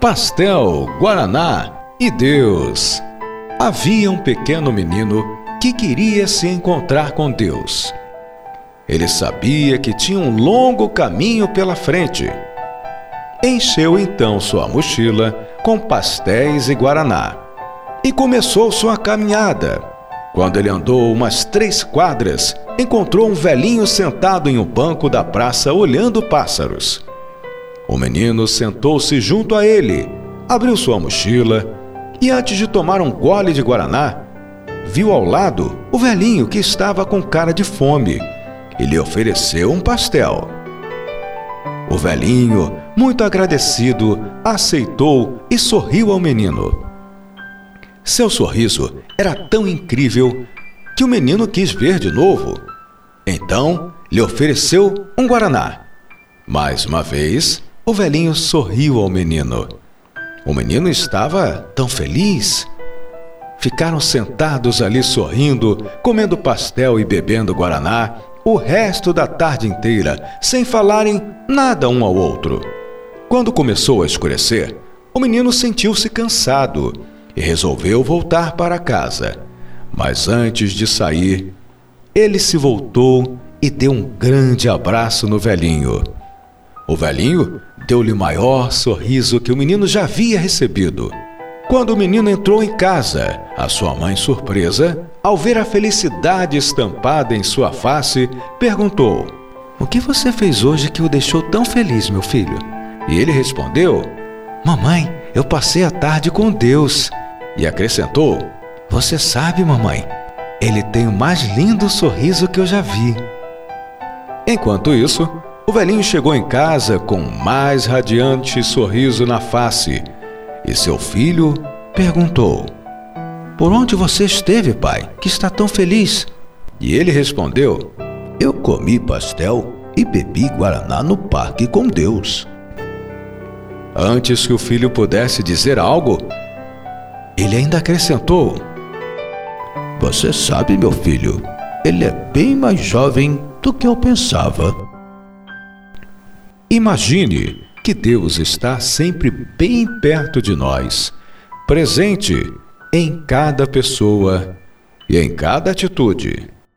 pastel, guaraná e Deus. Havia um pequeno menino que queria se encontrar com Deus. Ele sabia que tinha um longo caminho pela frente. Encheu então sua mochila com pastéis e guaraná e começou sua caminhada. Quando ele andou umas três quadras, encontrou um velhinho sentado em um banco da praça olhando pássaros. O menino sentou-se junto a ele, abriu sua mochila e, antes de tomar um gole de guaraná, viu ao lado o velhinho que estava com cara de fome e lhe ofereceu um pastel. O velhinho, muito agradecido, aceitou e sorriu ao menino. Seu sorriso era tão incrível que o menino quis ver de novo. Então lhe ofereceu um guaraná. Mais uma vez, o velhinho sorriu ao menino. O menino estava tão feliz. Ficaram sentados ali sorrindo, comendo pastel e bebendo guaraná o resto da tarde inteira, sem falarem nada um ao outro. Quando começou a escurecer, o menino sentiu-se cansado e resolveu voltar para casa. Mas antes de sair, ele se voltou e deu um grande abraço no velhinho. O velhinho deu-lhe o maior sorriso que o menino já havia recebido. Quando o menino entrou em casa, a sua mãe, surpresa, ao ver a felicidade estampada em sua face, perguntou: O que você fez hoje que o deixou tão feliz, meu filho? E ele respondeu: Mamãe, eu passei a tarde com Deus. E acrescentou: Você sabe, mamãe, ele tem o mais lindo sorriso que eu já vi. Enquanto isso, o velhinho chegou em casa com o mais radiante sorriso na face e seu filho perguntou: Por onde você esteve, pai, que está tão feliz? E ele respondeu: Eu comi pastel e bebi guaraná no parque com Deus. Antes que o filho pudesse dizer algo, ele ainda acrescentou: Você sabe, meu filho, ele é bem mais jovem do que eu pensava. Imagine que Deus está sempre bem perto de nós, presente em cada pessoa e em cada atitude.